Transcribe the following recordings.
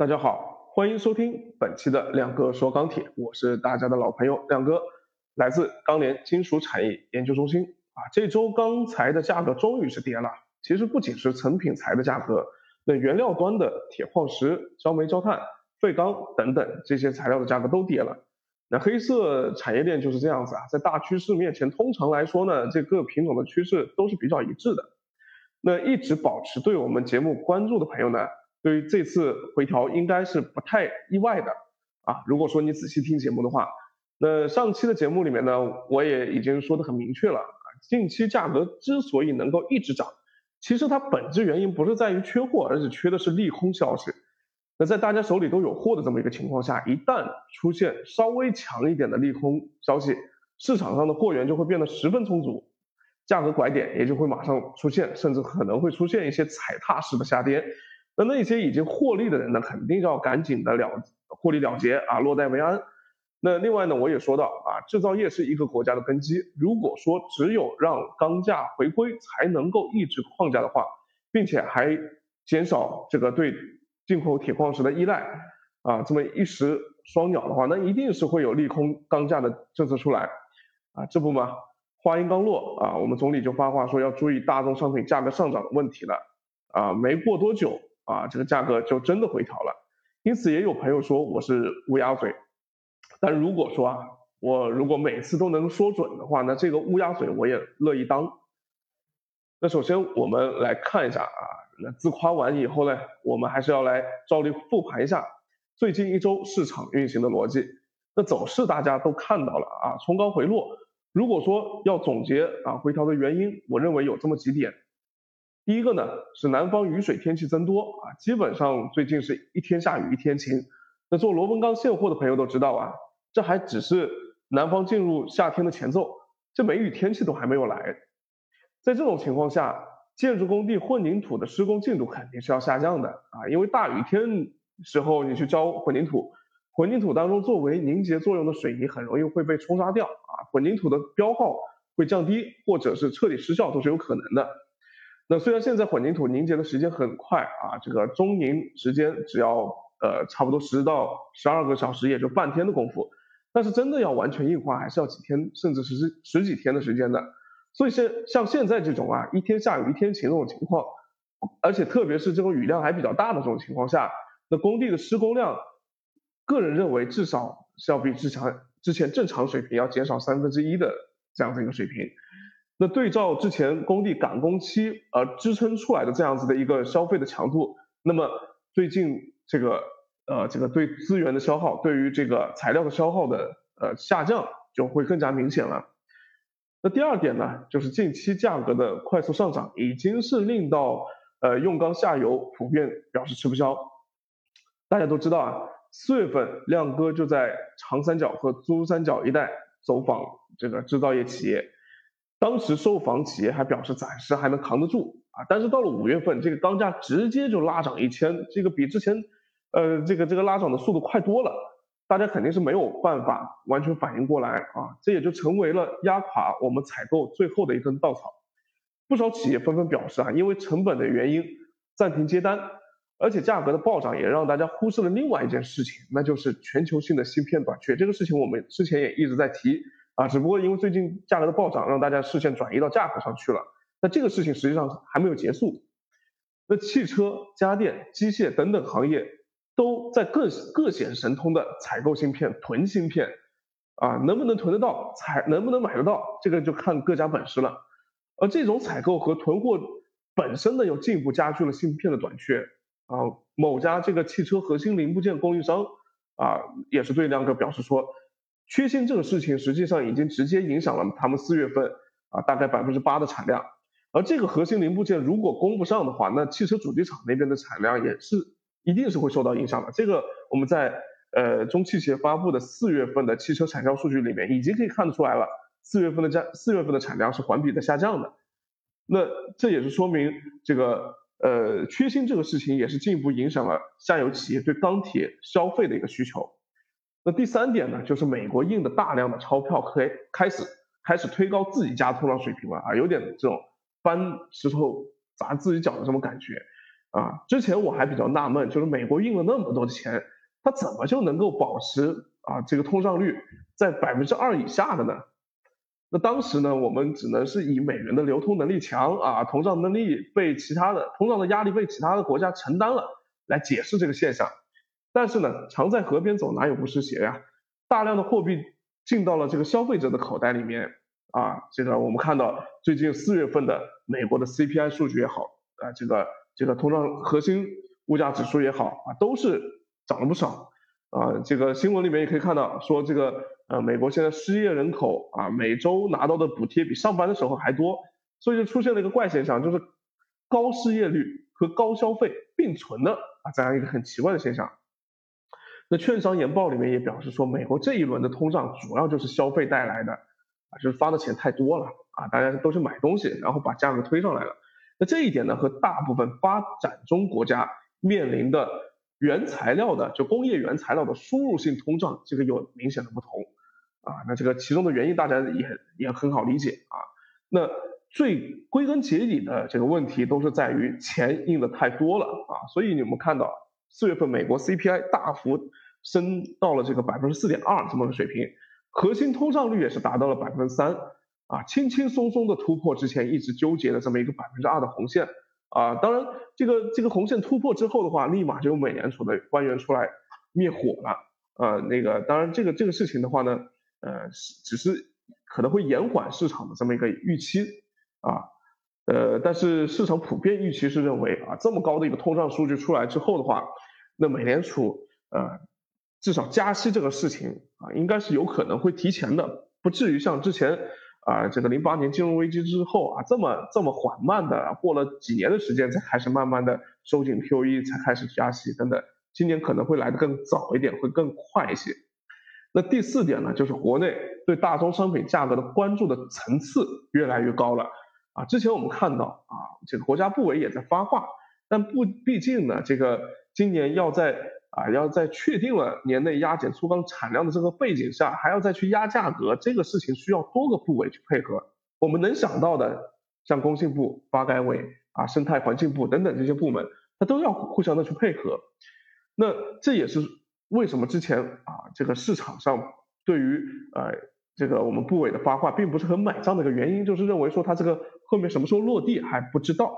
大家好，欢迎收听本期的亮哥说钢铁，我是大家的老朋友亮哥，来自钢联金属产业研究中心啊。这周钢材的价格终于是跌了，其实不仅是成品材的价格，那原料端的铁矿石、焦煤、焦炭、废钢等等这些材料的价格都跌了。那黑色产业链就是这样子啊，在大趋势面前，通常来说呢，这个品种的趋势都是比较一致的。那一直保持对我们节目关注的朋友呢？对于这次回调应该是不太意外的啊。如果说你仔细听节目的话，那上期的节目里面呢，我也已经说的很明确了啊。近期价格之所以能够一直涨，其实它本质原因不是在于缺货，而是缺的是利空消息。那在大家手里都有货的这么一个情况下，一旦出现稍微强一点的利空消息，市场上的货源就会变得十分充足，价格拐点也就会马上出现，甚至可能会出现一些踩踏式的下跌。那那些已经获利的人呢，肯定要赶紧的了获利了结啊，落袋为安。那另外呢，我也说到啊，制造业是一个国家的根基。如果说只有让钢价回归才能够抑制矿价的话，并且还减少这个对进口铁矿石的依赖啊，这么一石双鸟的话，那一定是会有利空钢价的政策出来啊。这不嘛，话音刚落啊，我们总理就发话说要注意大宗商品价格上涨的问题了啊，没过多久。啊，这个价格就真的回调了，因此也有朋友说我是乌鸦嘴，但如果说啊，我如果每次都能说准的话，那这个乌鸦嘴我也乐意当。那首先我们来看一下啊，那自夸完以后呢，我们还是要来照例复盘一下最近一周市场运行的逻辑。那走势大家都看到了啊，冲高回落。如果说要总结啊回调的原因，我认为有这么几点。第一个呢是南方雨水天气增多啊，基本上最近是一天下雨一天晴。那做螺纹钢现货的朋友都知道啊，这还只是南方进入夏天的前奏，这梅雨天气都还没有来。在这种情况下，建筑工地混凝土的施工进度肯定是要下降的啊，因为大雨天时候你去浇混凝土，混凝土当中作为凝结作用的水泥很容易会被冲刷掉啊，混凝土的标号会降低或者是彻底失效都是有可能的。那虽然现在混凝土凝结的时间很快啊，这个中凝时间只要呃差不多十到十二个小时，也就半天的功夫，但是真的要完全硬化，还是要几天，甚至十十几天的时间的。所以现像现在这种啊，一天下雨一天晴这种情况，而且特别是这种雨量还比较大的这种情况下，那工地的施工量，个人认为至少是要比之前之前正常水平要减少三分之一的这样的一个水平。那对照之前工地赶工期而支撑出来的这样子的一个消费的强度，那么最近这个呃这个对资源的消耗，对于这个材料的消耗的呃下降就会更加明显了。那第二点呢，就是近期价格的快速上涨，已经是令到呃用钢下游普遍表示吃不消。大家都知道啊，四月份亮哥就在长三角和珠三角一带走访这个制造业企业。当时受访企业还表示暂时还能扛得住啊，但是到了五月份，这个钢价直接就拉涨一千，这个比之前，呃，这个这个拉涨的速度快多了，大家肯定是没有办法完全反应过来啊，这也就成为了压垮我们采购最后的一根稻草。不少企业纷纷表示啊，因为成本的原因暂停接单，而且价格的暴涨也让大家忽视了另外一件事情，那就是全球性的芯片短缺。这个事情我们之前也一直在提。啊，只不过因为最近价格的暴涨，让大家视线转移到价格上去了。那这个事情实际上还没有结束。那汽车、家电、机械等等行业都在各各显神通的采购芯片、囤芯片。啊，能不能囤得到，采能不能买得到，这个就看各家本事了。而这种采购和囤货本身呢，又进一步加剧了芯片的短缺。啊，某家这个汽车核心零部件供应商啊，也是对亮哥表示说。缺芯这个事情实际上已经直接影响了他们四月份啊大概百分之八的产量，而这个核心零部件如果供不上的话，那汽车主机厂那边的产量也是一定是会受到影响的。这个我们在呃中汽协发布的四月份的汽车产销数据里面已经可以看得出来了，四月份的价四月份的产量是环比的下降的，那这也是说明这个呃缺芯这个事情也是进一步影响了下游企业对钢铁消费的一个需求。那第三点呢，就是美国印的大量的钞票开开始开始推高自己家通胀水平了啊，有点这种搬石头砸自己脚的这种感觉。啊，之前我还比较纳闷，就是美国印了那么多钱，它怎么就能够保持啊这个通胀率在百分之二以下的呢？那当时呢，我们只能是以美元的流通能力强啊，通胀能力被其他的通胀的压力被其他的国家承担了来解释这个现象。但是呢，常在河边走，哪有不湿鞋呀？大量的货币进到了这个消费者的口袋里面啊，这个我们看到最近四月份的美国的 CPI 数据也好啊，这个这个通胀核心物价指数也好啊，都是涨了不少啊。这个新闻里面也可以看到说这个呃，美国现在失业人口啊，每周拿到的补贴比上班的时候还多，所以就出现了一个怪现象，就是高失业率和高消费并存的啊这样一个很奇怪的现象。那券商研报里面也表示说，美国这一轮的通胀主要就是消费带来的，啊，就是发的钱太多了啊，大家都是买东西，然后把价格推上来了。那这一点呢，和大部分发展中国家面临的原材料的就工业原材料的输入性通胀，这个有明显的不同啊。那这个其中的原因大家也也很好理解啊。那最归根结底的这个问题都是在于钱印的太多了啊，所以你们看到。四月份美国 CPI 大幅升到了这个百分之四点二这么个水平，核心通胀率也是达到了百分之三，啊，轻轻松松的突破之前一直纠结的这么一个百分之二的红线，啊，当然这个这个红线突破之后的话，立马就有美联储的官员出来灭火了，呃，那个当然这个这个事情的话呢，呃，只是可能会延缓市场的这么一个预期，啊。呃，但是市场普遍预期是认为啊，这么高的一个通胀数据出来之后的话，那美联储呃，至少加息这个事情啊，应该是有可能会提前的，不至于像之前啊这个零八年金融危机之后啊这么这么缓慢的过了几年的时间才开始慢慢的收紧 QE 才开始加息等等，今年可能会来的更早一点，会更快一些。那第四点呢，就是国内对大宗商品价格的关注的层次越来越高了。啊，之前我们看到啊，这个国家部委也在发话，但不，毕竟呢，这个今年要在啊，要在确定了年内压减粗钢产量的这个背景下，还要再去压价格，这个事情需要多个部委去配合。我们能想到的，像工信部、发改委啊、生态环境部等等这些部门，它都要互相的去配合。那这也是为什么之前啊，这个市场上对于呃。这个我们部委的发话并不是很买账的一个原因，就是认为说他这个后面什么时候落地还不知道。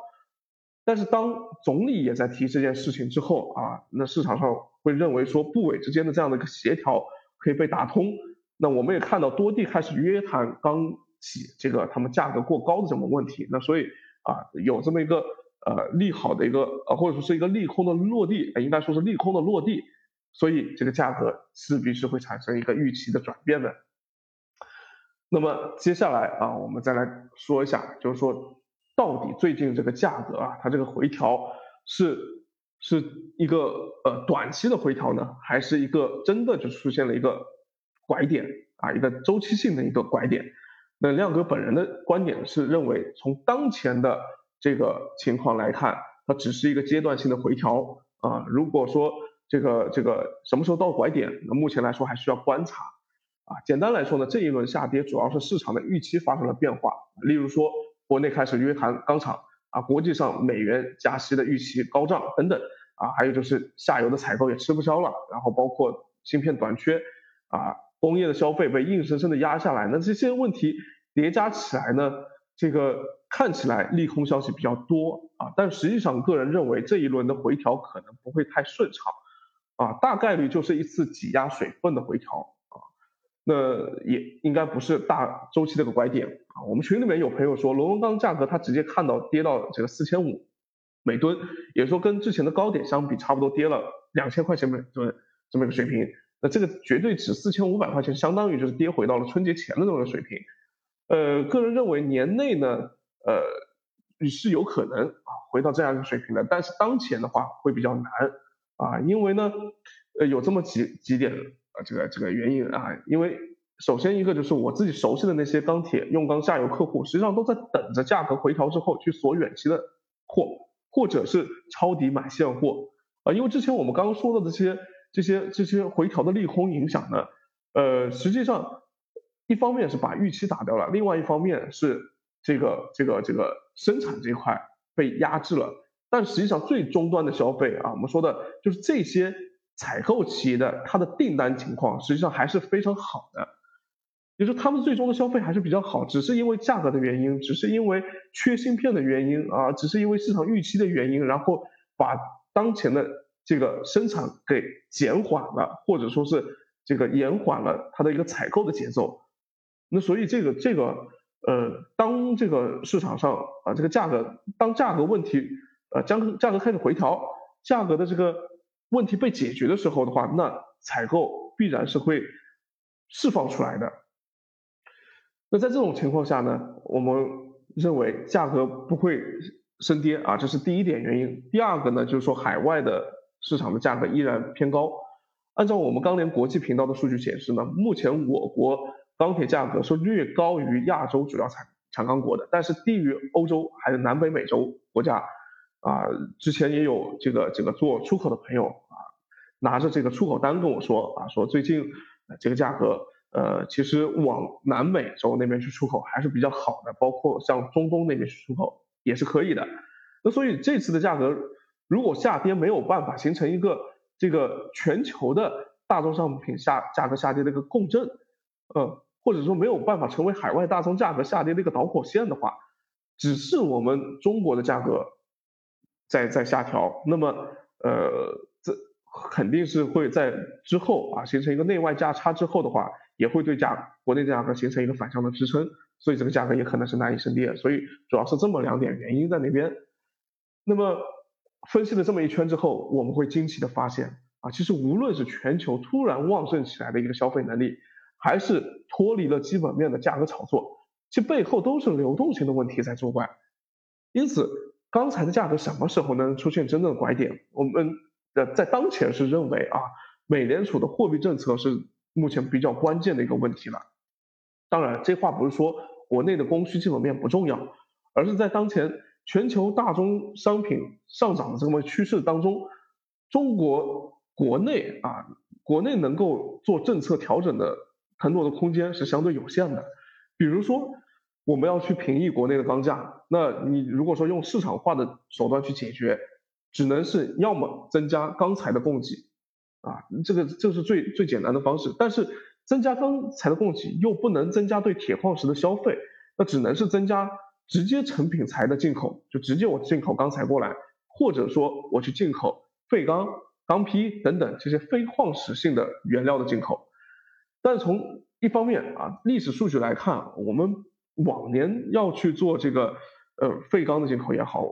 但是当总理也在提这件事情之后啊，那市场上会认为说部委之间的这样的一个协调可以被打通。那我们也看到多地开始约谈钢企这个他们价格过高的这么问题。那所以啊，有这么一个呃利好的一个呃或者说是一个利空的落地，应该说是利空的落地，所以这个价格势必是会产生一个预期的转变的。那么接下来啊，我们再来说一下，就是说到底最近这个价格啊，它这个回调是是一个呃短期的回调呢，还是一个真的就出现了一个拐点啊，一个周期性的一个拐点？那亮哥本人的观点是认为，从当前的这个情况来看，它只是一个阶段性的回调啊。如果说这个这个什么时候到拐点，那目前来说还需要观察。啊，简单来说呢，这一轮下跌主要是市场的预期发生了变化，例如说国内开始约谈钢厂啊，国际上美元加息的预期高涨等等啊，还有就是下游的采购也吃不消了，然后包括芯片短缺啊，工业的消费被硬生生的压下来，那这些问题叠加起来呢，这个看起来利空消息比较多啊，但实际上个人认为这一轮的回调可能不会太顺畅啊，大概率就是一次挤压水分的回调。那也应该不是大周期的一个拐点啊。我们群里面有朋友说，螺纹钢价格他直接看到跌到这个四千五每吨，也说跟之前的高点相比，差不多跌了两千块钱每吨这么一个水平。那这个绝对值四千五百块钱，相当于就是跌回到了春节前的这么个水平。呃，个人认为年内呢，呃，是有可能啊回到这样一个水平的，但是当前的话会比较难啊，因为呢，呃，有这么几几点。这个这个原因啊，因为首先一个就是我自己熟悉的那些钢铁用钢下游客户，实际上都在等着价格回调之后去锁远期的货，或者是抄底买现货啊。因为之前我们刚刚说的这些这些这些回调的利空影响呢，呃，实际上一方面是把预期打掉了，另外一方面是这个这个这个生产这块被压制了但实际上最终端的消费啊，我们说的就是这些采购企业的它的订单情况，实际上还是非常好的。也就他们最终的消费还是比较好，只是因为价格的原因，只是因为缺芯片的原因啊，只是因为市场预期的原因，然后把当前的这个生产给减缓了，或者说是这个延缓了它的一个采购的节奏。那所以这个这个呃，当这个市场上啊这个价格当价格问题呃将价格开始回调，价格的这个问题被解决的时候的话，那采购必然是会释放出来的。那在这种情况下呢，我们认为价格不会升跌啊，这是第一点原因。第二个呢，就是说海外的市场的价格依然偏高。按照我们钢联国际频道的数据显示呢，目前我国钢铁价格是略高于亚洲主要产产钢国的，但是低于欧洲还有南北美洲国家。啊，之前也有这个这个做出口的朋友啊，拿着这个出口单跟我说啊，说最近这个价格。呃，其实往南美洲那边去出口还是比较好的，包括像中东那边去出口也是可以的。那所以这次的价格如果下跌没有办法形成一个这个全球的大宗商品下价格下跌的一个共振，呃，或者说没有办法成为海外大宗价格下跌的一个导火线的话，只是我们中国的价格在在下调，那么呃，这肯定是会在之后啊形成一个内外价差之后的话。也会对价国内价格形成一个反向的支撑，所以这个价格也可能是难以升跌，所以主要是这么两点原因在那边。那么分析了这么一圈之后，我们会惊奇的发现啊，其实无论是全球突然旺盛起来的一个消费能力，还是脱离了基本面的价格炒作，其背后都是流动性的问题在作怪。因此，钢材的价格什么时候能出现真正的拐点？我们的在当前是认为啊，美联储的货币政策是。目前比较关键的一个问题了。当然，这话不是说国内的供需基本面不重要，而是在当前全球大宗商品上涨的这么趋势当中，中国国内啊，国内能够做政策调整的腾挪的空间是相对有限的。比如说，我们要去平抑国内的钢价，那你如果说用市场化的手段去解决，只能是要么增加钢材的供给。啊，这个这是最最简单的方式，但是增加钢材的供给又不能增加对铁矿石的消费，那只能是增加直接成品材的进口，就直接我进口钢材过来，或者说我去进口废钢、钢坯等等这些非矿石性的原料的进口。但从一方面啊，历史数据来看，我们往年要去做这个呃废钢的进口也好，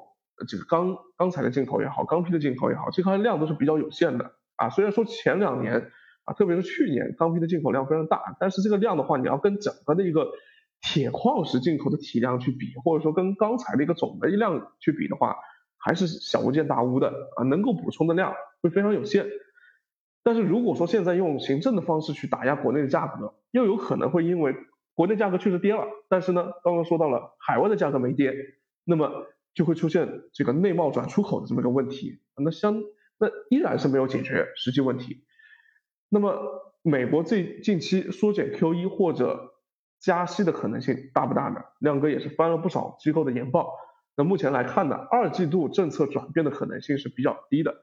这个钢钢材的进口也好，钢坯的进口也好，这块量都是比较有限的。啊，虽然说前两年啊，特别是去年钢坯的进口量非常大，但是这个量的话，你要跟整个的一个铁矿石进口的体量去比，或者说跟钢材的一个总的一量去比的话，还是小巫见大巫的啊，能够补充的量会非常有限。但是如果说现在用行政的方式去打压国内的价格，又有可能会因为国内价格确实跌了，但是呢，刚刚说到了海外的价格没跌，那么就会出现这个内贸转出口的这么个问题，那相。那依然是没有解决实际问题。那么，美国最近期缩减 QE 或者加息的可能性大不大呢？亮哥也是翻了不少机构的研报。那目前来看呢，二季度政策转变的可能性是比较低的。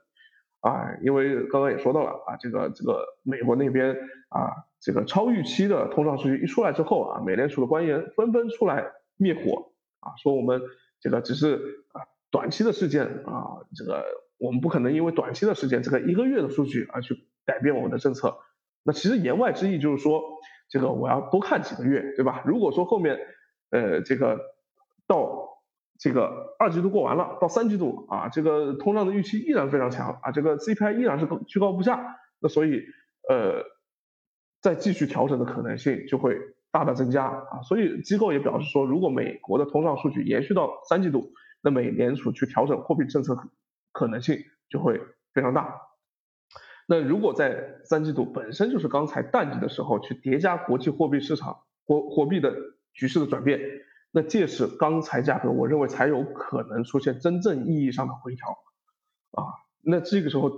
啊，因为刚刚也说到了啊，这个这个美国那边啊，这个超预期的通胀数据一出来之后啊，美联储的官员纷纷出来灭火啊，说我们这个只是啊短期的事件啊，这个。我们不可能因为短期的事件，这个一个月的数据而去改变我们的政策。那其实言外之意就是说，这个我要多看几个月，对吧？如果说后面，呃，这个到这个二季度过完了，到三季度啊，这个通胀的预期依然非常强啊，这个 CPI 依然是居高不下，那所以呃，再继续调整的可能性就会大大增加啊。所以机构也表示说，如果美国的通胀数据延续到三季度，那美联储去调整货币政策。可能性就会非常大。那如果在三季度本身就是刚才淡季的时候，去叠加国际货币市场货货币的局势的转变，那届时钢材价格，我认为才有可能出现真正意义上的回调啊。那这个时候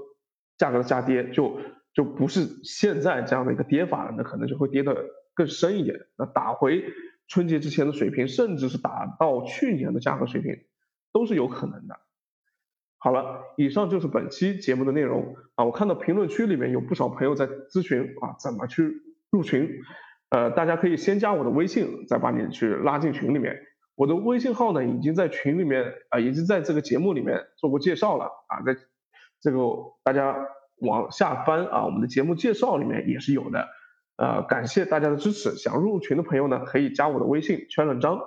价格的下跌就就不是现在这样的一个跌法了，那可能就会跌得更深一点，那打回春节之前的水平，甚至是打到去年的价格水平，都是有可能的。好了，以上就是本期节目的内容啊。我看到评论区里面有不少朋友在咨询啊，怎么去入群？呃，大家可以先加我的微信，再把你去拉进群里面。我的微信号呢，已经在群里面啊，已经在这个节目里面做过介绍了啊，在这个大家往下翻啊，我们的节目介绍里面也是有的。呃，感谢大家的支持，想入群的朋友呢，可以加我的微信圈冷章。